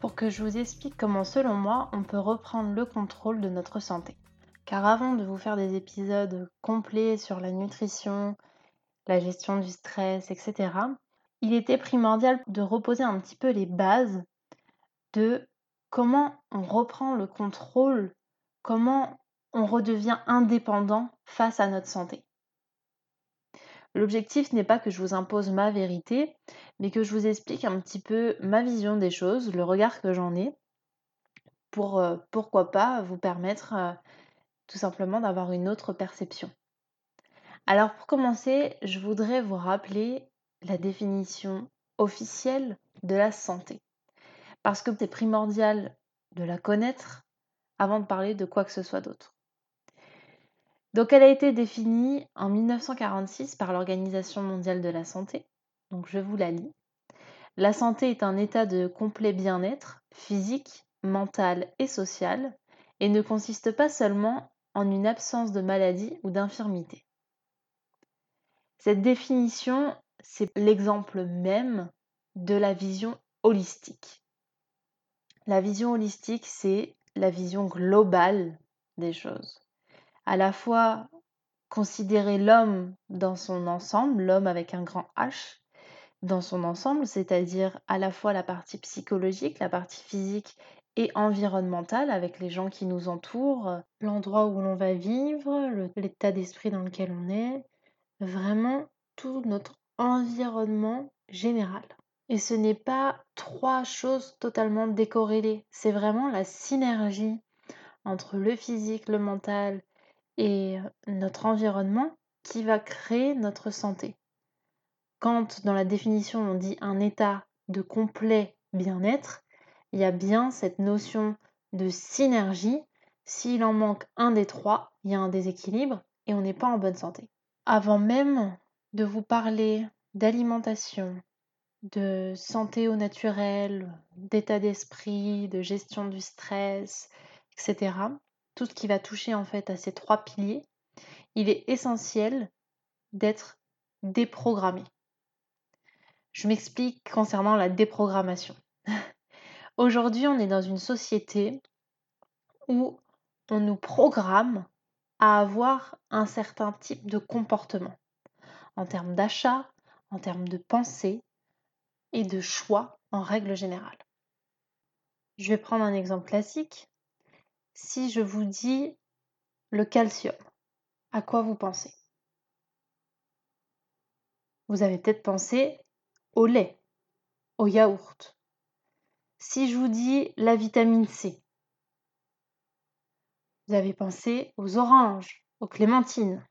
pour que je vous explique comment selon moi on peut reprendre le contrôle de notre santé. Car avant de vous faire des épisodes complets sur la nutrition, la gestion du stress, etc., il était primordial de reposer un petit peu les bases de comment on reprend le contrôle, comment on redevient indépendant face à notre santé. L'objectif n'est pas que je vous impose ma vérité, mais que je vous explique un petit peu ma vision des choses, le regard que j'en ai, pour euh, pourquoi pas vous permettre euh, tout simplement d'avoir une autre perception. Alors pour commencer, je voudrais vous rappeler la définition officielle de la santé. Parce que c'est primordial de la connaître avant de parler de quoi que ce soit d'autre. Donc elle a été définie en 1946 par l'Organisation mondiale de la santé. Donc je vous la lis. La santé est un état de complet bien-être physique, mental et social et ne consiste pas seulement en une absence de maladie ou d'infirmité. Cette définition, c'est l'exemple même de la vision holistique. La vision holistique, c'est la vision globale des choses à la fois considérer l'homme dans son ensemble, l'homme avec un grand H, dans son ensemble, c'est-à-dire à la fois la partie psychologique, la partie physique et environnementale avec les gens qui nous entourent, l'endroit où l'on va vivre, l'état d'esprit dans lequel on est, vraiment tout notre environnement général. Et ce n'est pas trois choses totalement décorrélées, c'est vraiment la synergie entre le physique, le mental et notre environnement qui va créer notre santé. Quand dans la définition on dit un état de complet bien-être, il y a bien cette notion de synergie. S'il en manque un des trois, il y a un déséquilibre et on n'est pas en bonne santé. Avant même de vous parler d'alimentation, de santé au naturel, d'état d'esprit, de gestion du stress, etc tout ce qui va toucher en fait à ces trois piliers, il est essentiel d'être déprogrammé. Je m'explique concernant la déprogrammation. Aujourd'hui, on est dans une société où on nous programme à avoir un certain type de comportement en termes d'achat, en termes de pensée et de choix en règle générale. Je vais prendre un exemple classique. Si je vous dis le calcium, à quoi vous pensez? Vous avez peut-être pensé au lait, au yaourt. Si je vous dis la vitamine C, vous avez pensé aux oranges, aux clémentines.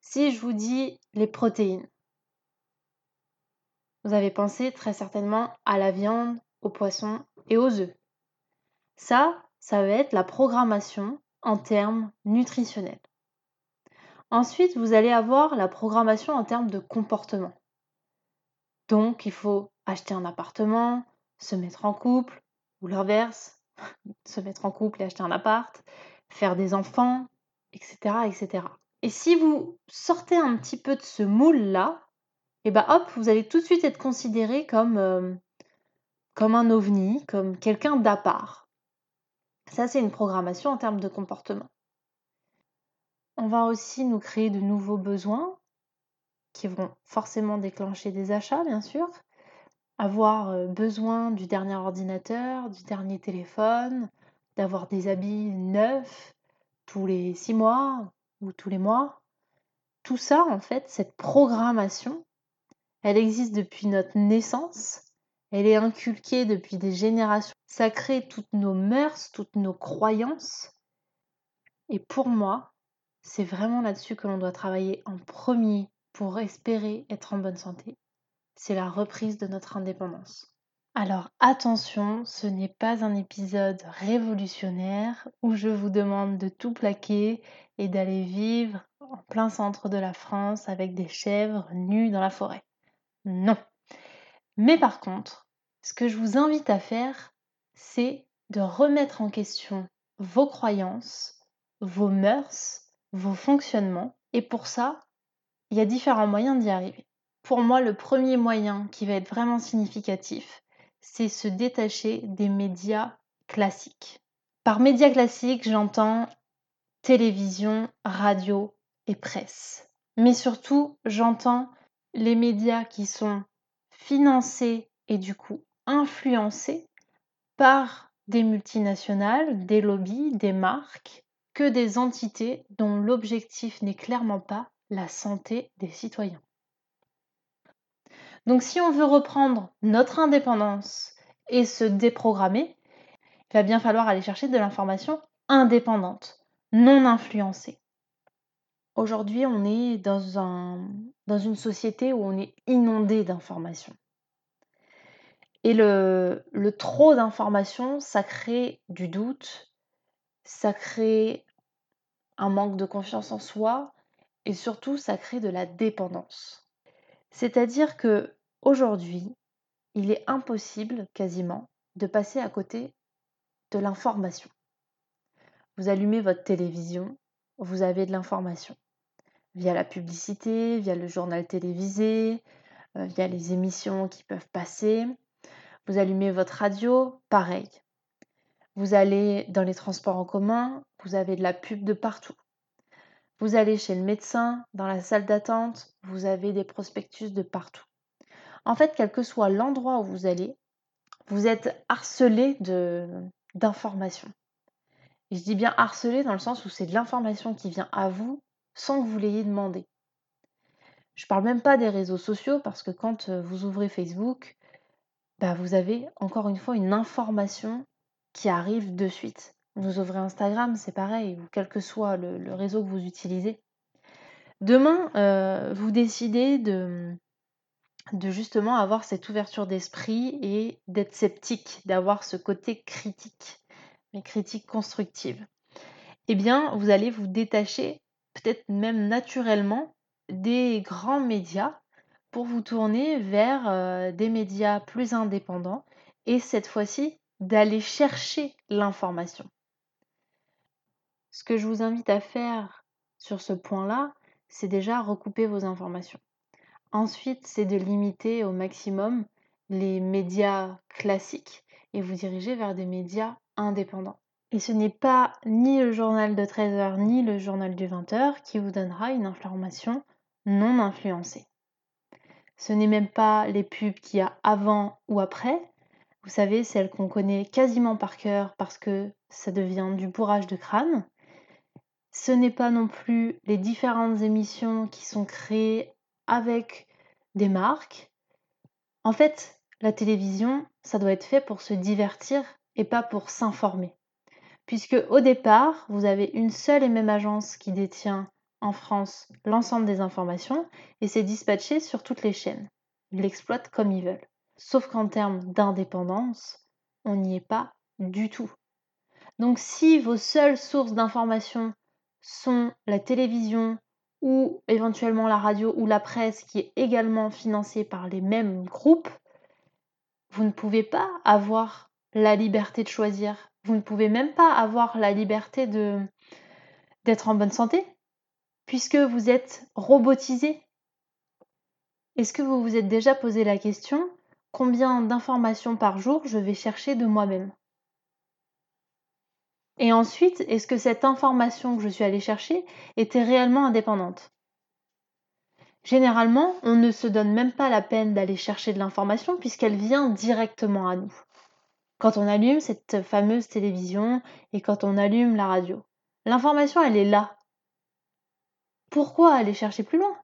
Si je vous dis les protéines, vous avez pensé très certainement à la viande, aux poissons et aux œufs. Ça, ça va être la programmation en termes nutritionnels. Ensuite, vous allez avoir la programmation en termes de comportement. Donc, il faut acheter un appartement, se mettre en couple, ou l'inverse, se mettre en couple et acheter un appart, faire des enfants, etc. etc. Et si vous sortez un petit peu de ce moule-là, et eh ben hop, vous allez tout de suite être considéré comme, euh, comme un ovni, comme quelqu'un d'à part. Ça, c'est une programmation en termes de comportement. On va aussi nous créer de nouveaux besoins qui vont forcément déclencher des achats, bien sûr. Avoir euh, besoin du dernier ordinateur, du dernier téléphone, d'avoir des habits neufs tous les six mois ou tous les mois. Tout ça, en fait, cette programmation, elle existe depuis notre naissance elle est inculquée depuis des générations. Ça crée toutes nos mœurs, toutes nos croyances. Et pour moi, c'est vraiment là-dessus que l'on doit travailler en premier pour espérer être en bonne santé. C'est la reprise de notre indépendance. Alors attention, ce n'est pas un épisode révolutionnaire où je vous demande de tout plaquer et d'aller vivre en plein centre de la France avec des chèvres nues dans la forêt. Non. Mais par contre, ce que je vous invite à faire, c'est de remettre en question vos croyances, vos mœurs, vos fonctionnements. Et pour ça, il y a différents moyens d'y arriver. Pour moi, le premier moyen qui va être vraiment significatif, c'est se détacher des médias classiques. Par médias classiques, j'entends télévision, radio et presse. Mais surtout, j'entends les médias qui sont financés et du coup influencés par des multinationales, des lobbies, des marques, que des entités dont l'objectif n'est clairement pas la santé des citoyens. Donc si on veut reprendre notre indépendance et se déprogrammer, il va bien falloir aller chercher de l'information indépendante, non influencée. Aujourd'hui, on est dans, un, dans une société où on est inondé d'informations. Et le, trop d'informations, ça crée du doute, ça crée un manque de confiance en soi et surtout ça crée de la dépendance. C'est-à-dire que aujourd'hui, il est impossible quasiment de passer à côté de l'information. Vous allumez votre télévision, vous avez de l'information via la publicité, via le journal télévisé, euh, via les émissions qui peuvent passer. Vous allumez votre radio, pareil. Vous allez dans les transports en commun, vous avez de la pub de partout. Vous allez chez le médecin, dans la salle d'attente, vous avez des prospectus de partout. En fait, quel que soit l'endroit où vous allez, vous êtes harcelé d'informations. Et je dis bien harcelé dans le sens où c'est de l'information qui vient à vous sans que vous l'ayez demandé. Je ne parle même pas des réseaux sociaux parce que quand euh, vous ouvrez Facebook, bah vous avez encore une fois une information qui arrive de suite. Vous ouvrez Instagram, c'est pareil, ou quel que soit le, réseau que vous utilisez. Demain, euh, vous décidez de, de justement avoir cette ouverture d'esprit et d'être sceptique, d'avoir ce côté critique, mais critique constructive. Eh bien, vous allez vous détacher, peut-être même naturellement, des grands médias pour vous tourner vers euh, des médias plus indépendants et cette fois-ci d'aller chercher l'information. Ce que je vous invite à faire sur ce point-là, c'est déjà recouper vos informations. Ensuite, c'est de limiter au maximum les médias classiques et vous diriger vers des médias indépendants. Et ce n'est pas ni le journal de 13h ni le journal du 20h qui vous donnera une information non influencée. Ce n'est même pas les pubs qu'il y a avant ou après. Vous savez, celles qu'on connaît quasiment par cœur parce que ça devient du bourrage de crâne. Ce n'est pas non plus les différentes émissions qui sont créées avec des marques. En fait, la télévision, ça doit être fait pour se divertir et pas pour s'informer. Puisque au départ, vous avez une seule et même agence qui détient en France l'ensemble des informations et c'est dispatché sur toutes les chaînes. Ils l'exploitent comme ils veulent. Sauf qu'en termes d'indépendance, on n'y est pas du tout. Donc si vos seules sources d'informations sont la télévision ou éventuellement la radio ou la presse qui est également financée par les mêmes groupes, vous ne pouvez pas avoir la liberté de choisir. Vous ne pouvez même pas avoir la liberté d'être en bonne santé puisque vous êtes robotisé. Est-ce que vous vous êtes déjà posé la question combien d'informations par jour je vais chercher de moi-même? Et ensuite, est-ce que cette information que je suis allée chercher était réellement indépendante? Généralement, on ne se donne même pas la peine d'aller chercher de l'information puisqu'elle vient directement à nous. Quand on allume cette fameuse télévision et quand on allume la radio, l'information, elle est là. Pourquoi aller chercher plus loin?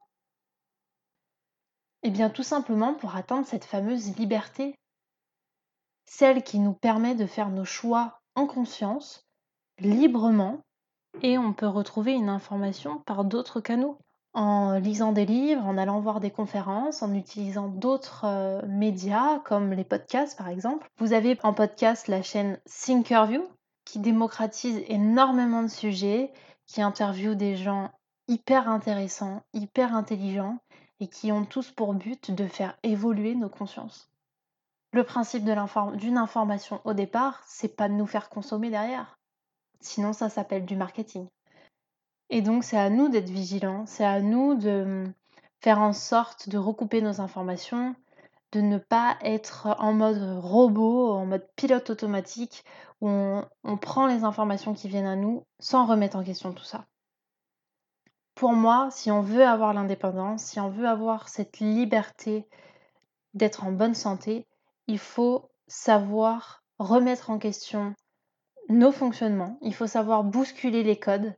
Eh bien, tout simplement pour atteindre cette fameuse liberté, celle qui nous permet de faire nos choix en conscience librement et on peut retrouver une information par d'autres canaux. en lisant des livres, en allant voir des conférences, en utilisant d'autres euh, médias comme les podcasts par exemple. Vous avez en podcast la chaîne Thinkerview qui démocratise énormément de sujets, qui interviewe des gens hyper intéressants, hyper intelligents et qui ont tous pour but de faire évoluer nos consciences. Le principe d'une information au départ, c'est pas de nous faire consommer derrière. Sinon, ça s'appelle du marketing. Et donc, c'est à nous d'être vigilants, c'est à nous de hum, faire en sorte de recouper nos informations, de ne pas être en mode robot, en mode pilote automatique, où on, prend les informations qui viennent à nous sans remettre en question tout ça. Pour moi, si on veut avoir l'indépendance, si on veut avoir cette liberté d'être en bonne santé, il faut savoir remettre en question nos fonctionnements, il faut savoir bousculer les codes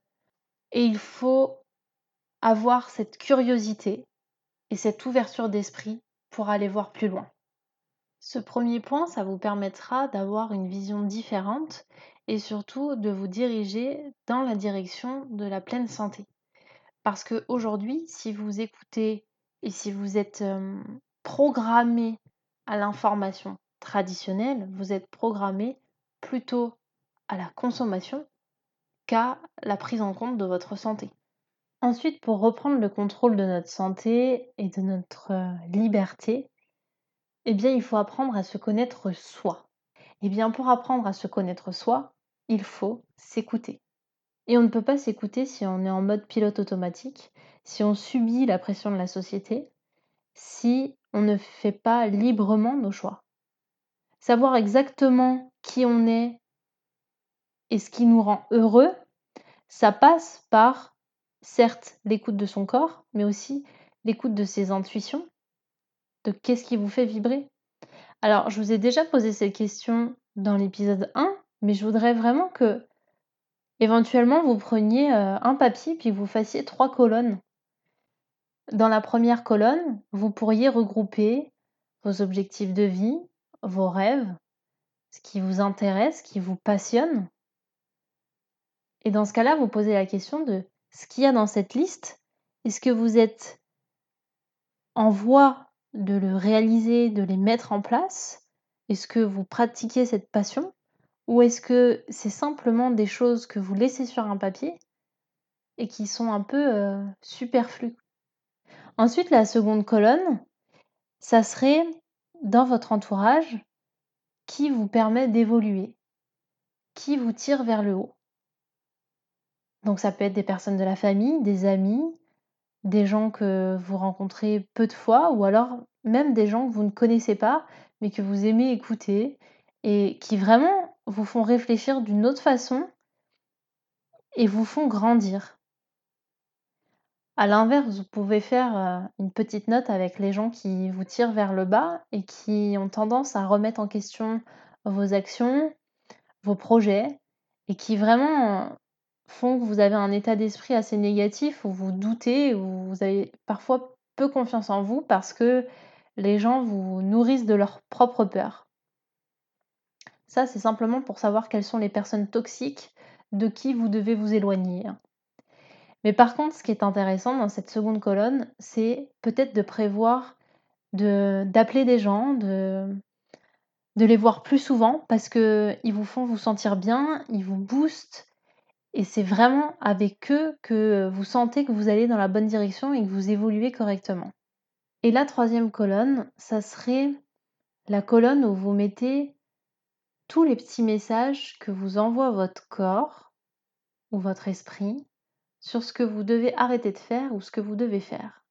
et il faut avoir cette curiosité et cette ouverture d'esprit pour aller voir plus loin. Ce premier point, ça vous permettra d'avoir une vision différente et surtout de vous diriger dans la direction de la pleine santé. Parce qu'aujourd'hui, si vous écoutez et si vous êtes programmé à l'information traditionnelle, vous êtes programmé plutôt à la consommation qu'à la prise en compte de votre santé. Ensuite, pour reprendre le contrôle de notre santé et de notre liberté, eh bien, il faut apprendre à se connaître soi. Eh bien, pour apprendre à se connaître soi, il faut s'écouter. Et on ne peut pas s'écouter si on est en mode pilote automatique, si on subit la pression de la société, si on ne fait pas librement nos choix. Savoir exactement qui on est et ce qui nous rend heureux, ça passe par certes l'écoute de son corps, mais aussi l'écoute de ses intuitions, de qu'est-ce qui vous fait vibrer. Alors, je vous ai déjà posé cette question dans l'épisode 1, mais je voudrais vraiment que éventuellement vous preniez euh, un papier puis vous fassiez trois colonnes. Dans la première colonne, vous pourriez regrouper vos objectifs de vie, vos rêves, ce qui vous intéresse, ce qui vous passionne. Et dans ce cas-là, vous posez la question de ce qu'il y a dans cette liste, est-ce que vous êtes en voie de le réaliser, de les mettre en place? Est-ce que vous pratiquez cette passion? Ou est-ce que c'est simplement des choses que vous laissez sur un papier et qui sont un peu euh, superflues? Ensuite, la seconde colonne, ça serait dans votre entourage qui vous permet d'évoluer, qui vous tire vers le haut. Donc ça peut être des personnes de la famille, des amis, des gens que vous rencontrez peu de fois, ou alors même des gens que vous ne connaissez pas, mais que vous aimez écouter, et qui vraiment vous font réfléchir d'une autre façon et vous font grandir. À l'inverse, vous pouvez faire euh, une petite note avec les gens qui vous tirent vers le bas et qui ont tendance à remettre en question vos actions, vos projets, et qui vraiment font que vous avez un état d'esprit assez négatif, où vous doutez, où vous avez parfois peu confiance en vous parce que les gens vous nourrissent de leur propre peur. Ça, c'est simplement pour savoir quelles sont les personnes toxiques de qui vous devez vous éloigner. Mais par contre, ce qui est intéressant dans cette seconde colonne, c'est peut-être de prévoir d'appeler des gens, de, de les voir plus souvent parce qu'ils vous font vous sentir bien, ils vous boostent, et c'est vraiment avec eux que vous sentez que vous allez dans la bonne direction et que vous évoluez correctement. Et la troisième colonne, ça serait la colonne où vous mettez les petits messages que vous envoie votre corps ou votre esprit sur ce que vous devez arrêter de faire ou ce que vous devez faire.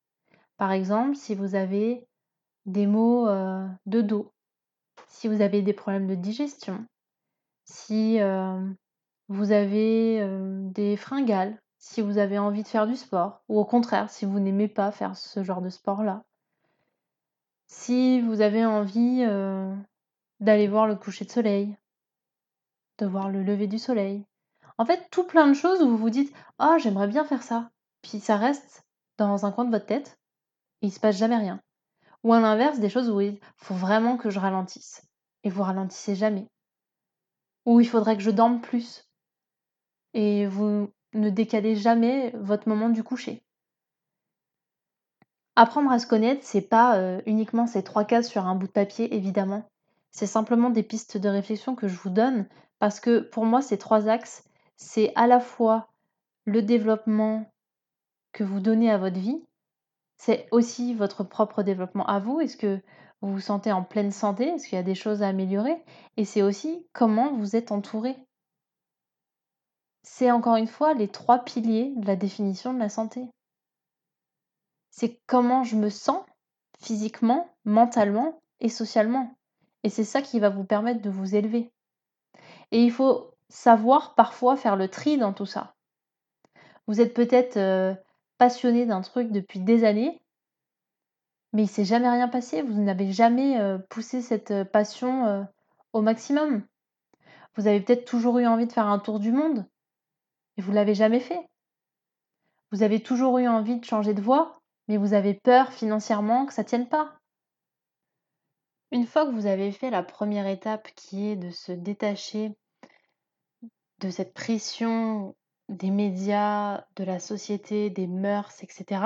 Par exemple, si vous avez des maux euh, de dos, si vous avez des problèmes de digestion, si euh, vous avez des fringales si vous avez envie de faire du sport, ou au contraire si vous n'aimez pas faire ce genre de sport-là. Si vous avez envie d'aller voir le coucher de soleil, de voir le lever du soleil. En fait, tout plein de choses où vous vous dites Ah, j'aimerais bien faire ça. Puis ça reste dans un coin de votre tête et il se passe jamais rien. Ou à l'inverse, des choses où dites Faut vraiment que je ralentisse. Et vous ralentissez jamais. Ou il faudrait que je dorme plus et vous ne décalez jamais votre moment du coucher. Apprendre à se connaître, c'est pas euh, uniquement ces trois cases sur un bout de papier, évidemment. C'est simplement des pistes de réflexion que je vous donne parce que pour moi, ces trois axes, c'est à la fois le développement que vous donnez à votre vie, c'est aussi votre propre développement à vous. Est-ce que vous vous sentez en pleine santé? Est-ce qu'il y a des choses à améliorer? Et c'est aussi comment vous êtes entouré. C'est encore une fois les trois piliers de la définition de la santé. C'est comment je me sens physiquement, mentalement et socialement. Et c'est ça qui va vous permettre de vous élever. Et il faut savoir parfois faire le tri dans tout ça. Vous êtes peut-être euh, passionné d'un truc depuis des années, mais il s'est jamais rien passé, vous n'avez jamais euh, poussé cette euh, passion au maximum. Vous avez peut-être toujours eu envie de faire un tour du monde, et vous l'avez jamais fait. Vous avez toujours eu envie de changer de voie, mais vous avez peur financièrement que ça tienne pas. Une fois que vous avez fait la première étape qui est de se détacher de cette pression des médias, de la société, des mœurs, etc.,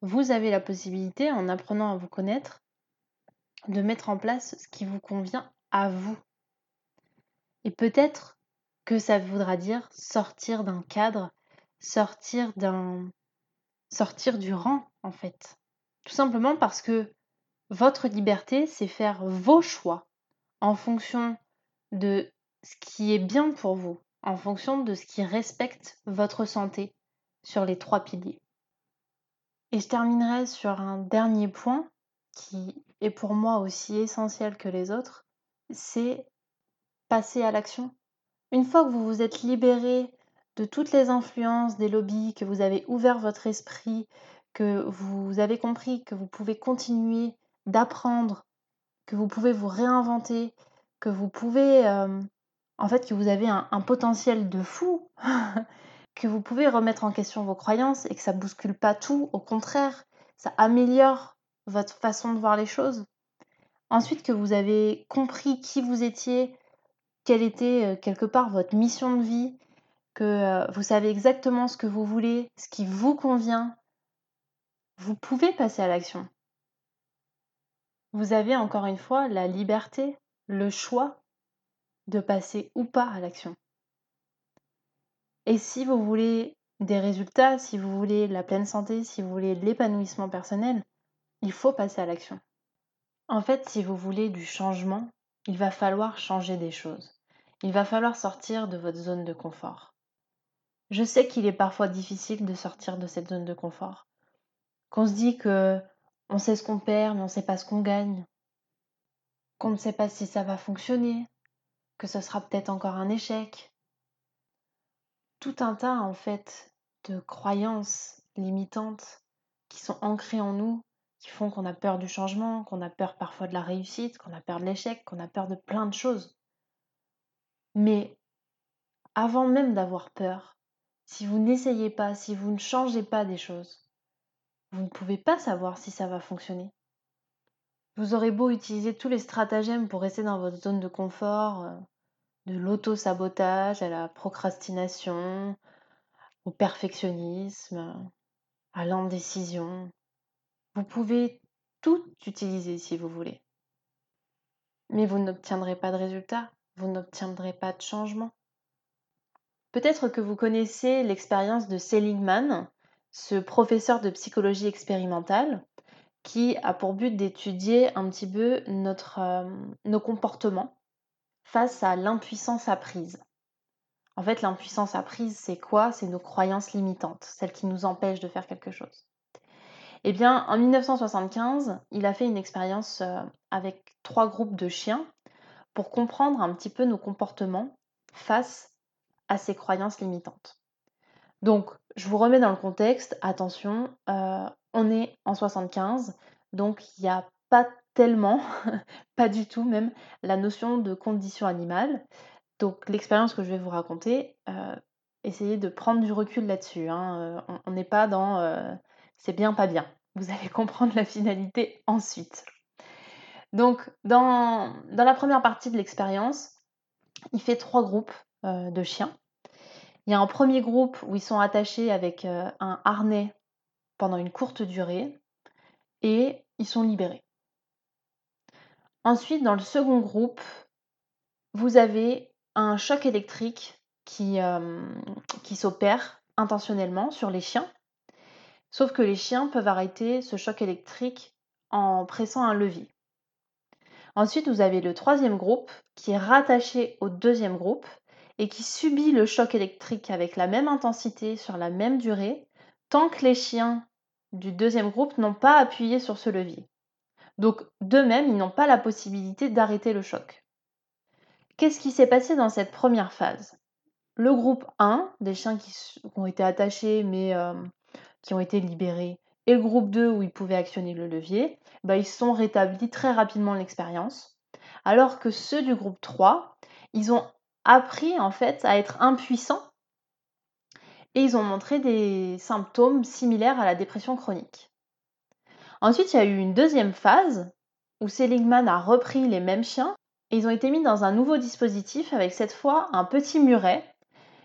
vous avez la possibilité, en apprenant à vous connaître, de mettre en place ce qui vous convient à vous. Et peut-être que ça voudra dire sortir d'un cadre, sortir d'un sortir du rang en fait. Tout simplement parce que votre liberté, c'est faire vos choix en fonction de ce qui est bien pour vous, en fonction de ce qui respecte votre santé sur les trois piliers. Et je terminerai sur un dernier point qui est pour moi aussi essentiel que les autres, c'est passer à l'action. Une fois que vous vous êtes libéré de toutes les influences des lobbies, que vous avez ouvert votre esprit, que vous avez compris que vous pouvez continuer d'apprendre, que vous pouvez vous réinventer, que vous pouvez euh, en fait, que vous avez un, potentiel de fou, que vous pouvez remettre en question vos croyances et que ça bouscule pas tout, au contraire, ça améliore votre façon de voir les choses. Ensuite, que vous avez compris qui vous étiez, quelle était euh, quelque part votre mission de vie, que euh, vous savez exactement ce que vous voulez, ce qui vous convient, vous pouvez passer à l'action. Vous avez encore une fois la liberté, le choix de passer ou pas à l'action. Et si vous voulez des résultats, si vous voulez la pleine santé, si vous voulez l'épanouissement personnel, il faut passer à l'action. En fait, si vous voulez du changement, il va falloir changer des choses. Il va falloir sortir de votre zone de confort. Je sais qu'il est parfois difficile de sortir de cette zone de confort. Qu'on se dit que on sait ce qu'on perd, mais on ne sait pas ce qu'on gagne. Qu'on ne sait pas si ça va fonctionner, que ce sera peut-être encore un échec. Tout un tas en fait de croyances limitantes qui sont ancrées en nous, qui font qu'on a peur du changement, qu'on a peur parfois de la réussite, qu'on a peur de l'échec, qu'on a peur de plein de choses. Mais avant même d'avoir peur, si vous n'essayez pas, si vous ne changez pas des choses, vous ne pouvez pas savoir si ça va fonctionner. Vous aurez beau utiliser tous les stratagèmes pour rester dans votre zone de confort, euh, de l'auto-sabotage à la procrastination, au perfectionnisme, à l'indécision. Vous pouvez tout utiliser si vous voulez. Mais vous n'obtiendrez pas de résultat, vous n'obtiendrez pas de changement. Peut-être que vous connaissez l'expérience de Seligman, ce professeur de psychologie expérimentale, qui a pour but d'étudier un petit peu euh, nos comportements face à l'impuissance apprise. En fait, l'impuissance apprise, c'est quoi? C'est nos croyances limitantes, celles qui nous empêchent de faire quelque chose. Eh bien, en 1975, il a fait une expérience euh, avec trois groupes de chiens pour comprendre un petit peu nos comportements face à ces croyances limitantes. Donc, je vous remets dans le contexte, attention, euh, on est en 75, donc il n'y a pas tellement, pas du tout même, la notion de condition animale. Donc l'expérience que je vais vous raconter, euh, essayez de prendre du recul là-dessus. Hein, euh, on n'est pas dans c'est bien, pas bien. Vous allez comprendre la finalité ensuite. Donc dans, dans la première partie de l'expérience, il fait trois groupes de chiens. Il y a un premier groupe où ils sont attachés avec un harnais pendant une courte durée. et ils sont libérés. Ensuite, dans le second groupe, vous avez un choc électrique qui, euh, qui s'opère intentionnellement sur les chiens. Sauf que les chiens peuvent arrêter ce choc électrique en pressant un levier. Ensuite, vous avez le troisième groupe qui est rattaché au deuxième groupe et qui subit le choc électrique avec la même intensité sur la même durée tant que les chiens du deuxième groupe n'ont pas appuyé sur ce levier. Donc, d'eux-mêmes, ils n'ont pas la possibilité d'arrêter le choc. Qu'est-ce qui s'est passé dans cette première phase? Le groupe 1, des chiens qui ont été attachés mais euh, qui ont été libérés, et le groupe 2 où ils pouvaient actionner le levier, bah, ils sont rétablis très rapidement l'expérience. Alors que ceux du groupe 3, ils ont appris en fait à être impuissants et ils ont montré des symptômes similaires à la dépression chronique. Ensuite, il y a eu une deuxième phase où Seligman a repris les mêmes chiens et ils ont été mis dans un nouveau dispositif avec cette fois un petit muret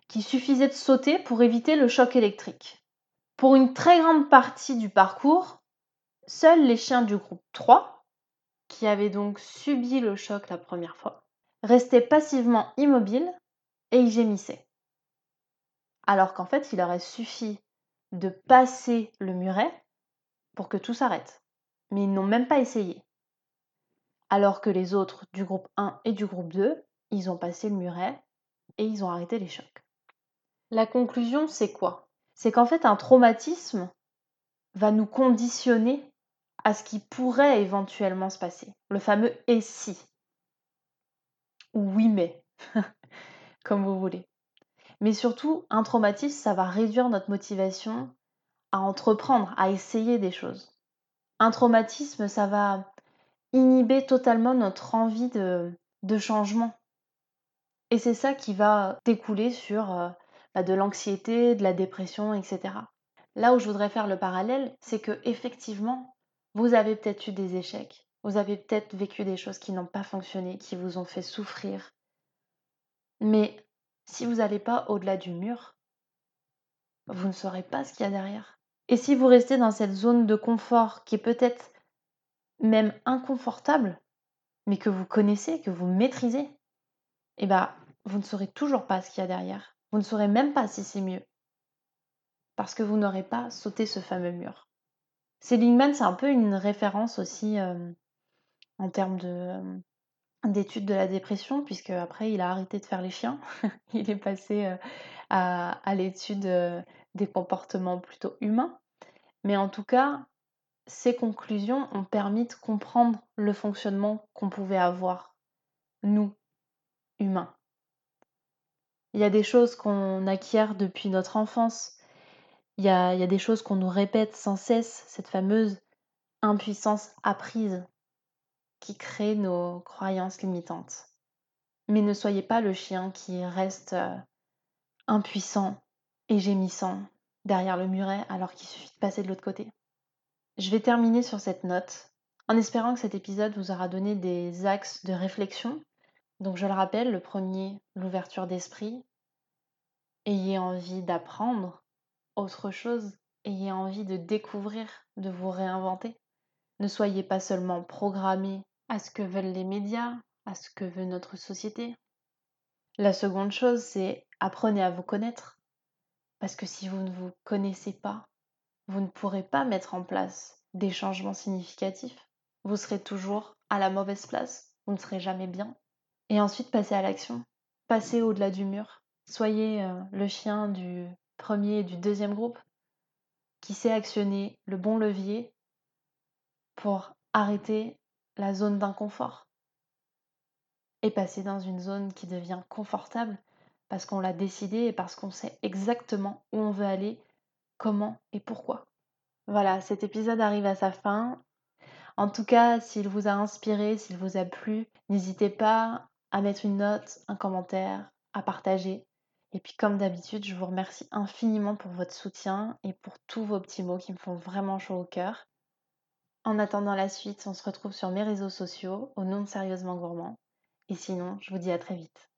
qui suffisait de sauter pour éviter le choc électrique. Pour une très grande partie du parcours, seuls les chiens du groupe 3, qui avaient donc subi le choc la première fois, restaient passivement immobiles et ils gémissaient. Alors qu'en fait, il aurait suffi de passer le muret pour que tout s'arrête. Mais ils n'ont même pas essayé. Alors que les autres du groupe 1 et du groupe 2, ils ont passé le muret et ils ont arrêté les chocs. La conclusion, c'est quoi? C'est qu'en fait, un traumatisme va nous conditionner à ce qui pourrait éventuellement se passer. Le fameux et si. Ou oui mais, comme vous voulez. Mais surtout, un traumatisme, ça va réduire notre motivation à entreprendre, à essayer des choses. Un traumatisme, ça va inhiber totalement notre envie de, changement. Et c'est ça qui va découler sur euh, bah, de l'anxiété, de la dépression, etc. Là où je voudrais faire le parallèle, c'est que effectivement, vous avez peut-être eu des échecs, vous avez peut-être vécu des choses qui n'ont pas fonctionné, qui vous ont fait souffrir. Mais si vous n'allez pas au-delà du mur, vous ne saurez pas ce qu'il y a derrière. Et si vous restez dans cette zone de confort qui est peut-être même inconfortable, mais que vous connaissez, que vous maîtrisez, eh bien, vous ne saurez toujours pas ce qu'il y a derrière. Vous ne saurez même pas si c'est mieux. Parce que vous n'aurez pas sauté ce fameux mur. Seligman, c'est un peu une référence aussi euh, en termes de, d'études de la dépression, puisque après il a arrêté de faire les chiens. il est passé euh, à, l'étude des comportements plutôt humains. Mais en tout cas, ces conclusions ont permis de comprendre le fonctionnement qu'on pouvait avoir, nous, humains. Il y a des choses qu'on acquiert depuis notre enfance. Il y a, il y a des choses qu'on nous répète sans cesse, cette fameuse impuissance apprise qui crée nos croyances limitantes. Mais ne soyez pas le chien qui reste euh, impuissant et gémissant derrière le muret alors qu'il suffit de passer de l'autre côté. Je vais terminer sur cette note en espérant que cet épisode vous aura donné des axes de réflexion. Donc je le rappelle, le premier, l'ouverture d'esprit. Ayez envie d'apprendre autre chose, ayez envie de découvrir, de vous réinventer. Ne soyez pas seulement programmé à ce que veulent les médias, à ce que veut notre société. La seconde chose, c'est apprenez à vous connaître. Parce que si vous ne vous connaissez pas, vous ne pourrez pas mettre en place des changements significatifs. Vous serez toujours à la mauvaise place. Vous ne serez jamais bien. Et ensuite, passez à l'action. Passez au-delà du mur. Soyez euh, le chien du premier et du deuxième groupe qui sait actionner le bon levier pour arrêter la zone d'inconfort et passer dans une zone qui devient confortable parce qu'on l'a décidé et parce qu'on sait exactement où on veut aller, comment et pourquoi. Voilà, cet épisode arrive à sa fin. En tout cas, s'il vous a inspiré, s'il vous a plu, n'hésitez pas à mettre une note, un commentaire, à partager. Et puis comme d'habitude, je vous remercie infiniment pour votre soutien et pour tous vos petits mots qui me font vraiment chaud au cœur. En attendant la suite, on se retrouve sur mes réseaux sociaux au nom de Sérieusement Gourmand. Et sinon, je vous dis à très vite.